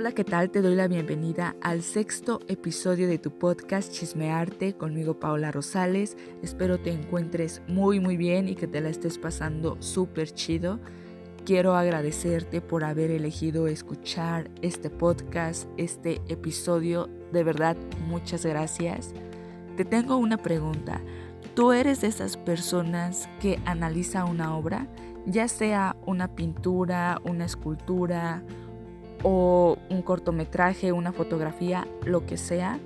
Hola, ¿qué tal? Te doy la bienvenida al sexto episodio de tu podcast Chismearte conmigo Paola Rosales. Espero te encuentres muy muy bien y que te la estés pasando súper chido. Quiero agradecerte por haber elegido escuchar este podcast, este episodio. De verdad, muchas gracias. Te tengo una pregunta. ¿Tú eres de esas personas que analiza una obra, ya sea una pintura, una escultura, o un cortometraje, una fotografía, lo que sea.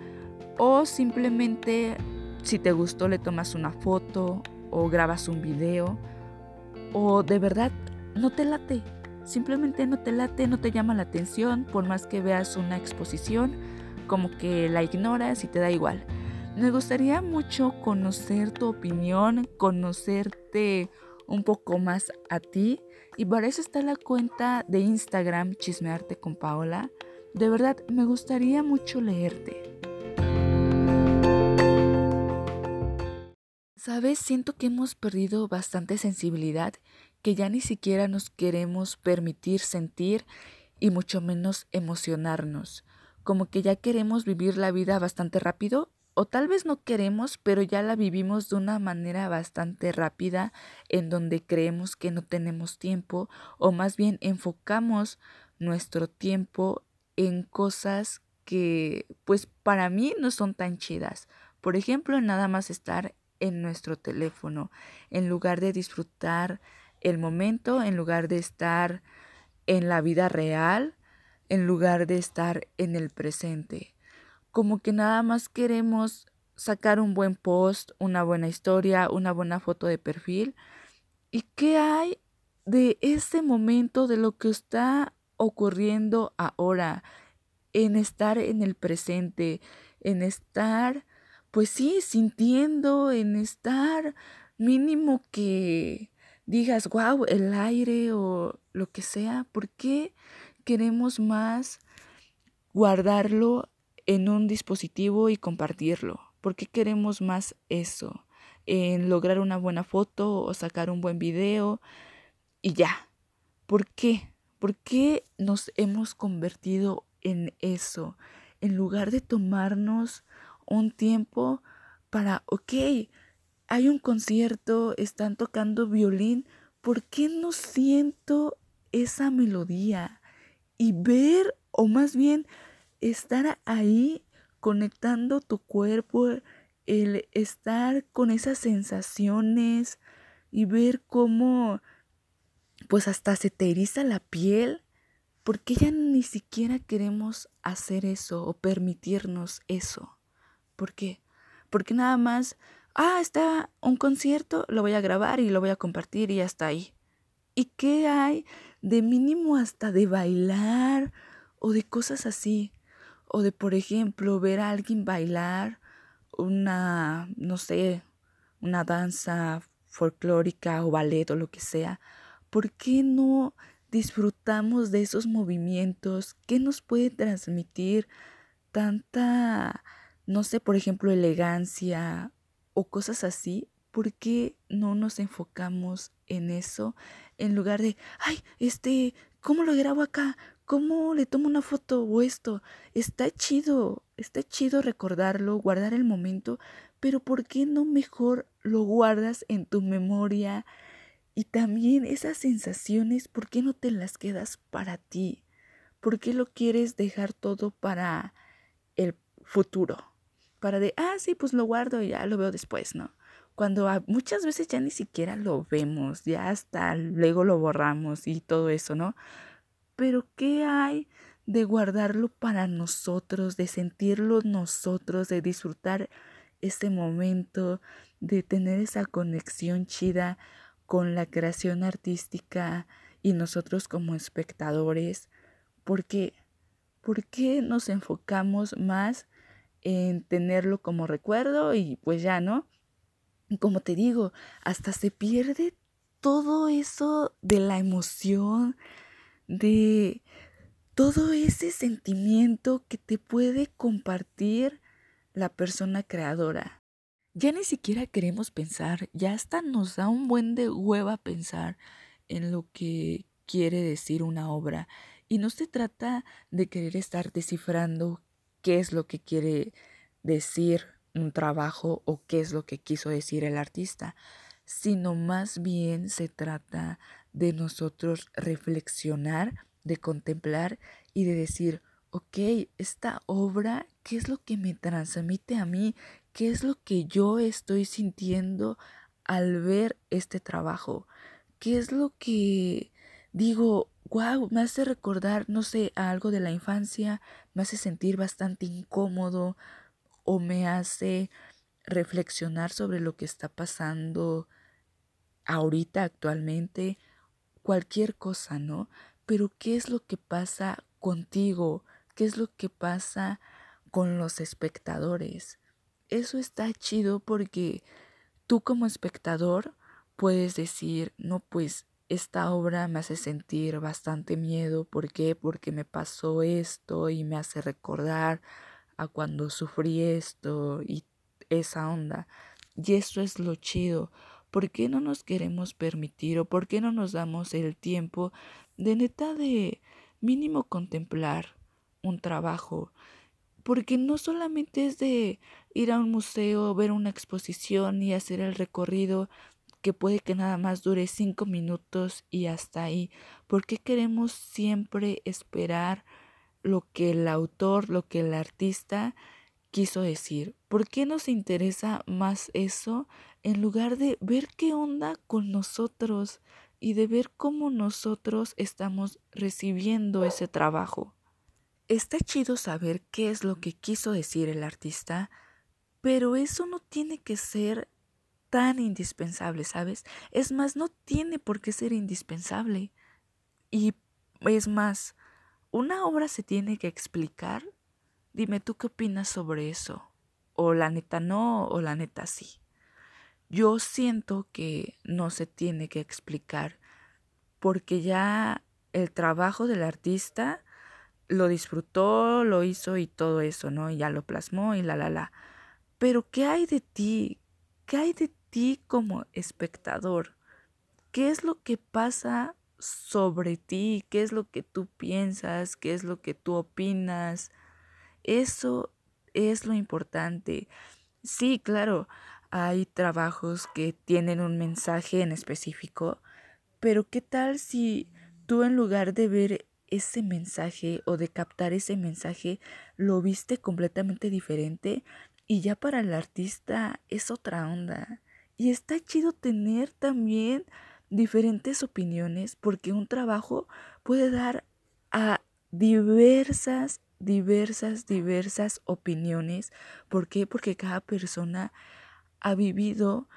O simplemente si te gustó le tomas una foto o grabas un video. O de verdad no te late. Simplemente no te late, no te llama la atención por más que veas una exposición, como que la ignoras y te da igual. Me gustaría mucho conocer tu opinión, conocerte un poco más a ti y para eso está la cuenta de Instagram Chismearte con Paola. De verdad, me gustaría mucho leerte. Sabes, siento que hemos perdido bastante sensibilidad, que ya ni siquiera nos queremos permitir sentir y mucho menos emocionarnos. Como que ya queremos vivir la vida bastante rápido o tal vez no queremos, pero ya la vivimos de una manera bastante rápida en donde creemos que no tenemos tiempo o más bien enfocamos nuestro tiempo en cosas que pues para mí no son tan chidas. Por ejemplo, nada más estar en nuestro teléfono en lugar de disfrutar el momento, en lugar de estar en la vida real, en lugar de estar en el presente como que nada más queremos sacar un buen post, una buena historia, una buena foto de perfil. ¿Y qué hay de ese momento, de lo que está ocurriendo ahora? En estar en el presente, en estar, pues sí, sintiendo, en estar mínimo que digas, wow, el aire o lo que sea. ¿Por qué queremos más guardarlo en un dispositivo y compartirlo. ¿Por qué queremos más eso? En lograr una buena foto o sacar un buen video y ya. ¿Por qué? ¿Por qué nos hemos convertido en eso? En lugar de tomarnos un tiempo para, ok, hay un concierto, están tocando violín, ¿por qué no siento esa melodía? Y ver, o más bien estar ahí conectando tu cuerpo, el estar con esas sensaciones y ver cómo pues hasta se te eriza la piel, porque ya ni siquiera queremos hacer eso o permitirnos eso. ¿Por qué? Porque nada más, ah, está un concierto, lo voy a grabar y lo voy a compartir y ya está ahí. ¿Y qué hay de mínimo hasta de bailar o de cosas así? O de, por ejemplo, ver a alguien bailar una, no sé, una danza folclórica o ballet o lo que sea, ¿por qué no disfrutamos de esos movimientos? ¿Qué nos puede transmitir tanta, no sé, por ejemplo, elegancia o cosas así? ¿Por qué no nos enfocamos en eso en lugar de, ay, este, ¿cómo lo grabo acá? ¿Cómo le tomo una foto o esto? Está chido, está chido recordarlo, guardar el momento, pero ¿por qué no mejor lo guardas en tu memoria? Y también esas sensaciones, ¿por qué no te las quedas para ti? ¿Por qué lo quieres dejar todo para el futuro? Para de, ah, sí, pues lo guardo y ya lo veo después, ¿no? Cuando muchas veces ya ni siquiera lo vemos, ya hasta luego lo borramos y todo eso, ¿no? Pero ¿qué hay de guardarlo para nosotros, de sentirlo nosotros, de disfrutar ese momento, de tener esa conexión chida con la creación artística y nosotros como espectadores? Porque ¿por qué nos enfocamos más en tenerlo como recuerdo y pues ya, ¿no? Como te digo, hasta se pierde todo eso de la emoción, de todo ese sentimiento que te puede compartir la persona creadora. Ya ni siquiera queremos pensar, ya hasta nos da un buen de hueva pensar en lo que quiere decir una obra. Y no se trata de querer estar descifrando qué es lo que quiere decir un trabajo o qué es lo que quiso decir el artista, sino más bien se trata de nosotros reflexionar, de contemplar y de decir, ok, esta obra, ¿qué es lo que me transmite a mí? ¿Qué es lo que yo estoy sintiendo al ver este trabajo? ¿Qué es lo que digo, wow, me hace recordar, no sé, algo de la infancia, me hace sentir bastante incómodo o me hace reflexionar sobre lo que está pasando ahorita actualmente, cualquier cosa, ¿no? Pero ¿qué es lo que pasa contigo? ¿Qué es lo que pasa con los espectadores? Eso está chido porque tú como espectador puedes decir, no, pues esta obra me hace sentir bastante miedo. ¿Por qué? Porque me pasó esto y me hace recordar a cuando sufrí esto y esa onda. Y eso es lo chido. ¿Por qué no nos queremos permitir o por qué no nos damos el tiempo de neta de mínimo contemplar un trabajo? Porque no solamente es de ir a un museo, ver una exposición y hacer el recorrido que puede que nada más dure cinco minutos y hasta ahí. ¿Por qué queremos siempre esperar lo que el autor, lo que el artista quiso decir? ¿Por qué nos interesa más eso en lugar de ver qué onda con nosotros y de ver cómo nosotros estamos recibiendo ese trabajo? Está chido saber qué es lo que quiso decir el artista, pero eso no tiene que ser tan indispensable, ¿sabes? Es más, no tiene por qué ser indispensable. Y es más, ¿una obra se tiene que explicar? Dime tú qué opinas sobre eso. O la neta no, o la neta sí. Yo siento que no se tiene que explicar porque ya el trabajo del artista lo disfrutó, lo hizo y todo eso, ¿no? Y ya lo plasmó y la, la, la. Pero ¿qué hay de ti? ¿Qué hay de ti como espectador. ¿Qué es lo que pasa sobre ti? ¿Qué es lo que tú piensas? ¿Qué es lo que tú opinas? Eso es lo importante. Sí, claro, hay trabajos que tienen un mensaje en específico, pero ¿qué tal si tú en lugar de ver ese mensaje o de captar ese mensaje, lo viste completamente diferente y ya para el artista es otra onda? Y está chido tener también diferentes opiniones porque un trabajo puede dar a diversas, diversas, diversas opiniones. ¿Por qué? Porque cada persona ha vivido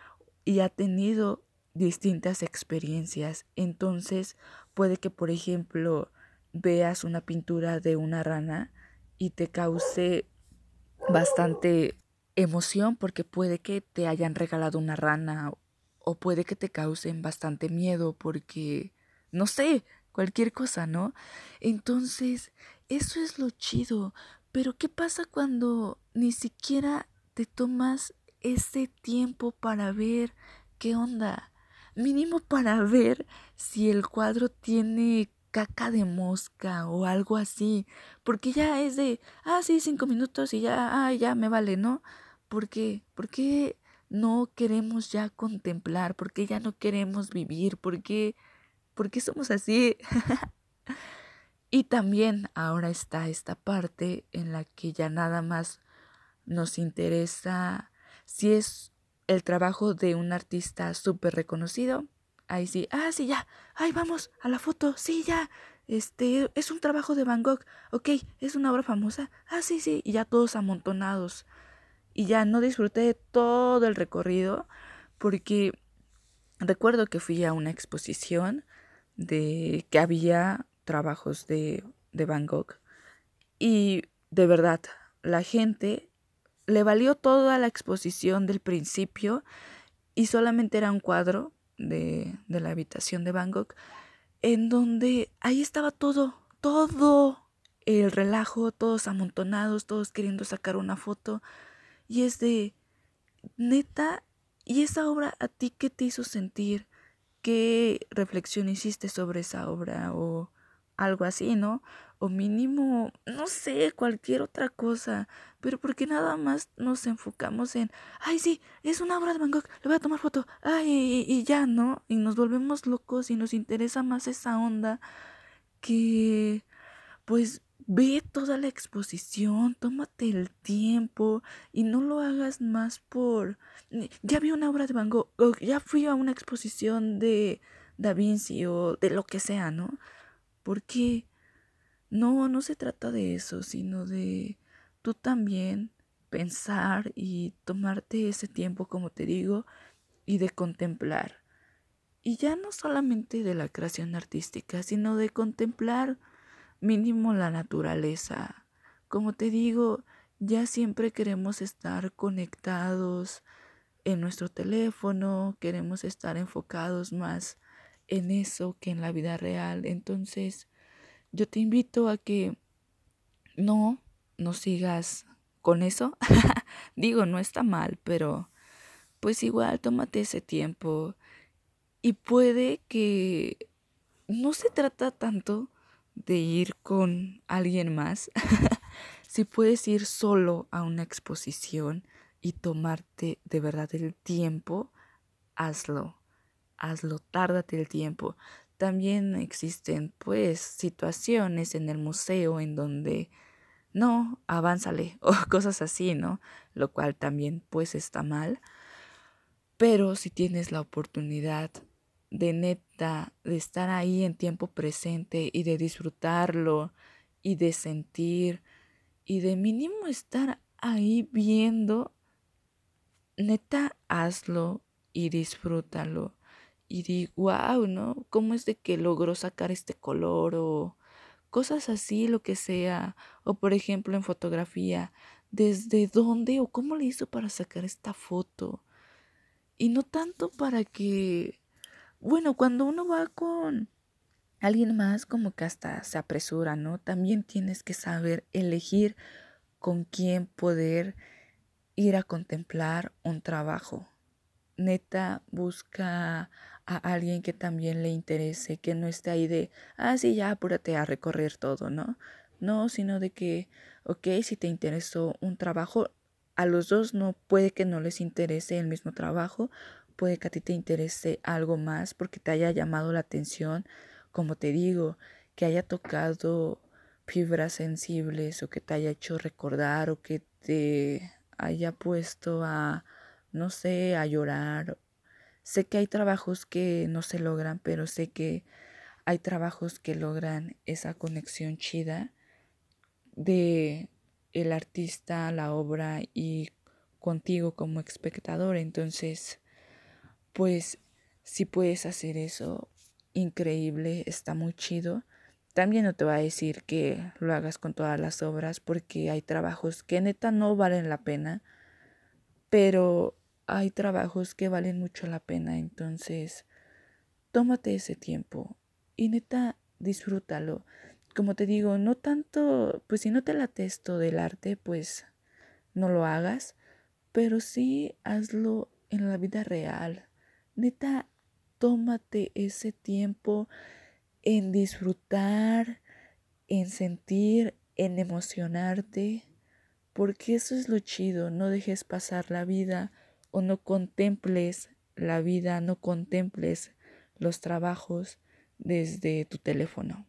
y ha tenido distintas experiencias. Entonces puede que, por ejemplo, veas una pintura de una rana y te cause bastante emoción porque puede que te hayan regalado una rana o puede que te causen bastante miedo porque, no sé, cualquier cosa, ¿no? Entonces, eso es lo chido. Pero ¿qué pasa cuando ni siquiera te tomas ese tiempo para ver qué onda? Mínimo para ver si el cuadro tiene caca de mosca o algo así. Porque ya es de, ah, sí, cinco minutos y ya, ah, ya me vale, ¿no? ¿Por qué? ¿Por qué no queremos ya contemplar? ¿Por qué ya no queremos vivir? ¿Por qué, ¿Por qué somos así? y también ahora está esta parte en la que ya nada más nos interesa si es el trabajo de un artista súper reconocido. Ahí sí, ah, sí, ya, ay, vamos a la foto, sí, ya, este, es un trabajo de Van Gogh, ok, es una obra famosa, ah, sí, sí, y ya todos amontonados y ya no disfruté todo el recorrido porque recuerdo que fui a una exposición de que había trabajos de, de Van Gogh y de verdad la gente le valió toda la exposición del principio y solamente era un cuadro de, de la habitación de Van Gogh en donde ahí estaba todo, todo el relajo, todos amontonados, todos queriendo sacar una foto. Y es de, neta, ¿y esa obra a ti qué te hizo sentir? ¿Qué reflexión hiciste sobre esa obra? ¿O algo así, ¿no? O mínimo, no sé, cualquier otra cosa. Pero porque nada más nos enfocamos en, ay, sí, es una obra de Van Gogh, le voy a tomar foto, ay, y, y ya, ¿no? Y nos volvemos locos y nos interesa más esa onda que, pues, Ve toda la exposición, tómate el tiempo y no lo hagas más por... Ya vi una obra de Van Gogh, ya fui a una exposición de Da Vinci o de lo que sea, ¿no? Porque no, no se trata de eso, sino de tú también pensar y tomarte ese tiempo, como te digo, y de contemplar. Y ya no solamente de la creación artística, sino de contemplar mínimo la naturaleza. Como te digo, ya siempre queremos estar conectados en nuestro teléfono, queremos estar enfocados más en eso que en la vida real. Entonces, yo te invito a que no, no sigas con eso. digo, no está mal, pero pues igual tómate ese tiempo y puede que no se trata tanto de ir con alguien más, si puedes ir solo a una exposición y tomarte de verdad el tiempo, hazlo, hazlo, tárdate el tiempo. También existen pues situaciones en el museo en donde no, avánzale o cosas así, ¿no? Lo cual también pues está mal. Pero si tienes la oportunidad de neta, de estar ahí en tiempo presente y de disfrutarlo y de sentir y de mínimo estar ahí viendo, neta, hazlo y disfrútalo. Y di, wow, ¿no? ¿Cómo es de que logró sacar este color o cosas así, lo que sea? O por ejemplo en fotografía, ¿desde dónde o cómo le hizo para sacar esta foto? Y no tanto para que bueno, cuando uno va con alguien más, como que hasta se apresura, ¿no? También tienes que saber elegir con quién poder ir a contemplar un trabajo. Neta, busca a alguien que también le interese, que no esté ahí de, ah, sí, ya apúrate a recorrer todo, ¿no? No, sino de que, ok, si te interesó un trabajo, a los dos no puede que no les interese el mismo trabajo puede que a ti te interese algo más porque te haya llamado la atención, como te digo, que haya tocado fibras sensibles o que te haya hecho recordar o que te haya puesto a, no sé, a llorar. Sé que hay trabajos que no se logran, pero sé que hay trabajos que logran esa conexión chida de el artista, la obra y contigo como espectador. Entonces, pues si puedes hacer eso, increíble, está muy chido. También no te voy a decir que lo hagas con todas las obras porque hay trabajos que neta no valen la pena, pero hay trabajos que valen mucho la pena, entonces tómate ese tiempo y neta disfrútalo. Como te digo, no tanto, pues si no te la testo del arte, pues no lo hagas, pero sí hazlo en la vida real. Neta, tómate ese tiempo en disfrutar, en sentir, en emocionarte, porque eso es lo chido, no dejes pasar la vida o no contemples la vida, no contemples los trabajos desde tu teléfono.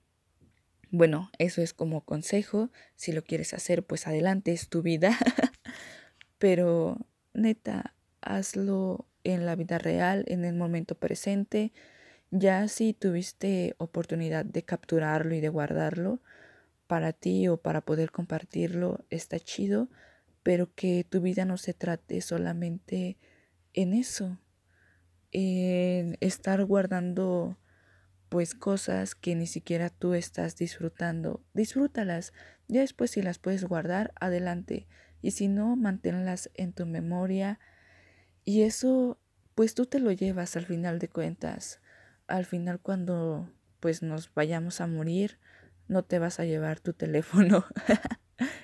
Bueno, eso es como consejo, si lo quieres hacer, pues adelante, es tu vida, pero neta, hazlo en la vida real, en el momento presente. Ya si tuviste oportunidad de capturarlo y de guardarlo para ti o para poder compartirlo, está chido, pero que tu vida no se trate solamente en eso, en estar guardando pues cosas que ni siquiera tú estás disfrutando. Disfrútalas. Ya después si las puedes guardar, adelante. Y si no, manténlas en tu memoria y eso, pues tú te lo llevas al final de cuentas. Al final cuando pues nos vayamos a morir, no te vas a llevar tu teléfono.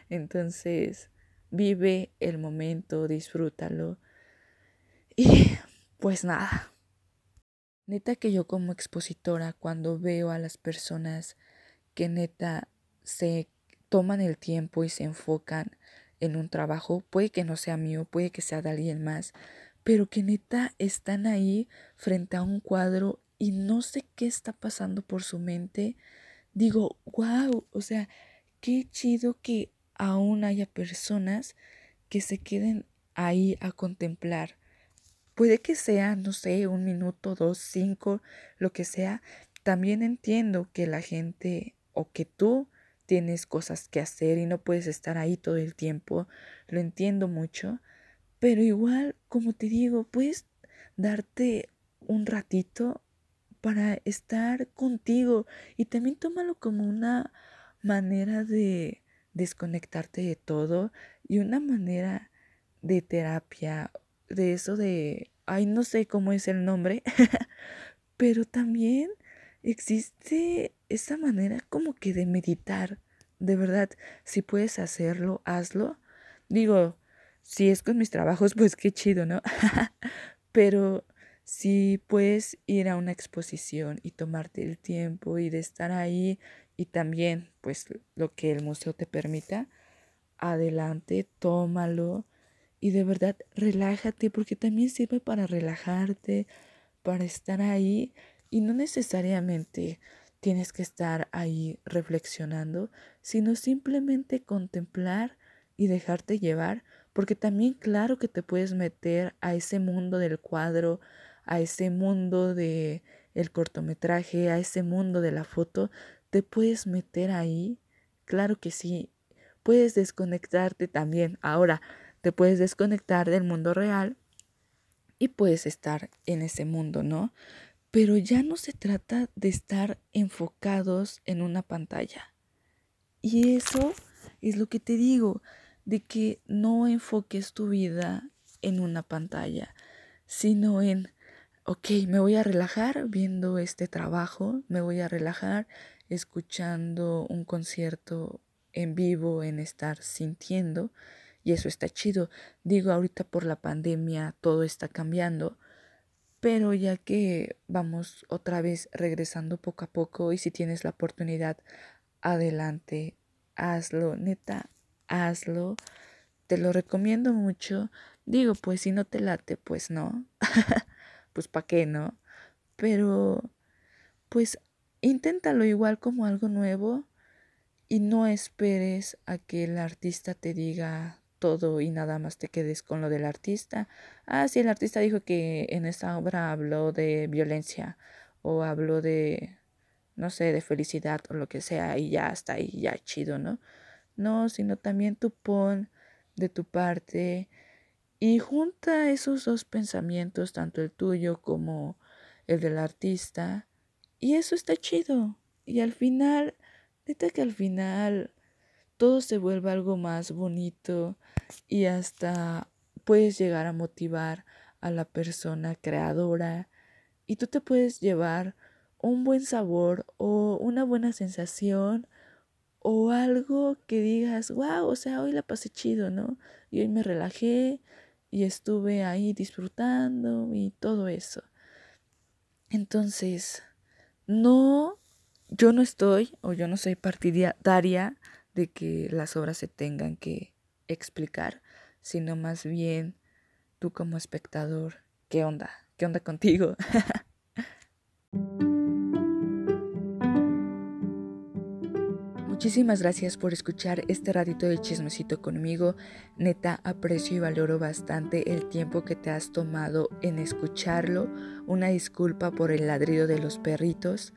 Entonces, vive el momento, disfrútalo. Y pues nada. Neta que yo como expositora, cuando veo a las personas que neta se toman el tiempo y se enfocan en un trabajo, puede que no sea mío, puede que sea de alguien más, pero que neta están ahí frente a un cuadro y no sé qué está pasando por su mente. Digo, wow, o sea, qué chido que aún haya personas que se queden ahí a contemplar. Puede que sea, no sé, un minuto, dos, cinco, lo que sea. También entiendo que la gente o que tú tienes cosas que hacer y no puedes estar ahí todo el tiempo. Lo entiendo mucho. Pero igual, como te digo, puedes darte un ratito para estar contigo y también tómalo como una manera de desconectarte de todo y una manera de terapia, de eso de, ay, no sé cómo es el nombre, pero también existe esa manera como que de meditar. De verdad, si puedes hacerlo, hazlo. Digo, si es con mis trabajos, pues qué chido, ¿no? pero si puedes ir a una exposición y tomarte el tiempo y de estar ahí y también pues lo que el museo te permita, adelante, tómalo y de verdad relájate porque también sirve para relajarte, para estar ahí y no necesariamente tienes que estar ahí reflexionando, sino simplemente contemplar y dejarte llevar, porque también claro que te puedes meter a ese mundo del cuadro, a ese mundo de el cortometraje, a ese mundo de la foto, te puedes meter ahí, claro que sí, puedes desconectarte también. Ahora, te puedes desconectar del mundo real y puedes estar en ese mundo, ¿no? Pero ya no se trata de estar enfocados en una pantalla. Y eso es lo que te digo, de que no enfoques tu vida en una pantalla, sino en, ok, me voy a relajar viendo este trabajo, me voy a relajar escuchando un concierto en vivo, en estar sintiendo, y eso está chido. Digo, ahorita por la pandemia todo está cambiando, pero ya que vamos otra vez regresando poco a poco y si tienes la oportunidad, adelante, hazlo, neta, hazlo. Te lo recomiendo mucho. Digo, pues si no te late, pues no. pues pa' qué, ¿no? Pero, pues Inténtalo igual como algo nuevo y no esperes a que el artista te diga todo y nada más te quedes con lo del artista. Ah, sí, el artista dijo que en esta obra habló de violencia o habló de, no sé, de felicidad o lo que sea y ya está ahí, ya chido, ¿no? No, sino también tú pon de tu parte y junta esos dos pensamientos, tanto el tuyo como el del artista, y eso está chido. Y al final, neta que al final todo se vuelve algo más bonito y hasta puedes llegar a motivar a la persona creadora y tú te puedes llevar un buen sabor o una buena sensación o algo que digas, wow, o sea, hoy la pasé chido, ¿no? Y hoy me relajé y estuve ahí disfrutando y todo eso. Entonces, no, yo no estoy o yo no soy partidaria de que las obras se tengan que explicar, sino más bien tú como espectador, ¿qué onda? ¿Qué onda contigo? Muchísimas gracias por escuchar este ratito de chismecito conmigo. Neta, aprecio y valoro bastante el tiempo que te has tomado en escucharlo. Una disculpa por el ladrido de los perritos.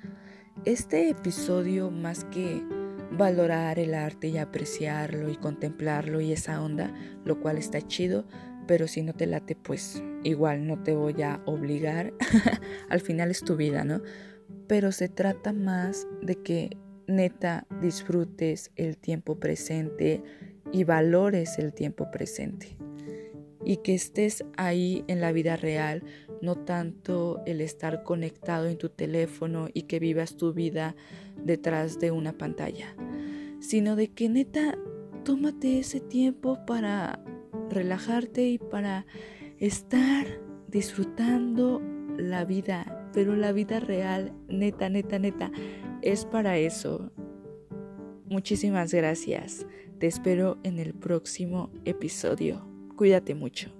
Este episodio, más que valorar el arte y apreciarlo y contemplarlo y esa onda, lo cual está chido, pero si no te late, pues igual no te voy a obligar. Al final es tu vida, ¿no? Pero se trata más de que neta disfrutes el tiempo presente y valores el tiempo presente. Y que estés ahí en la vida real, no tanto el estar conectado en tu teléfono y que vivas tu vida detrás de una pantalla, sino de que neta tómate ese tiempo para relajarte y para estar disfrutando la vida, pero la vida real, neta, neta, neta, es para eso. Muchísimas gracias. Te espero en el próximo episodio. Cuídate mucho.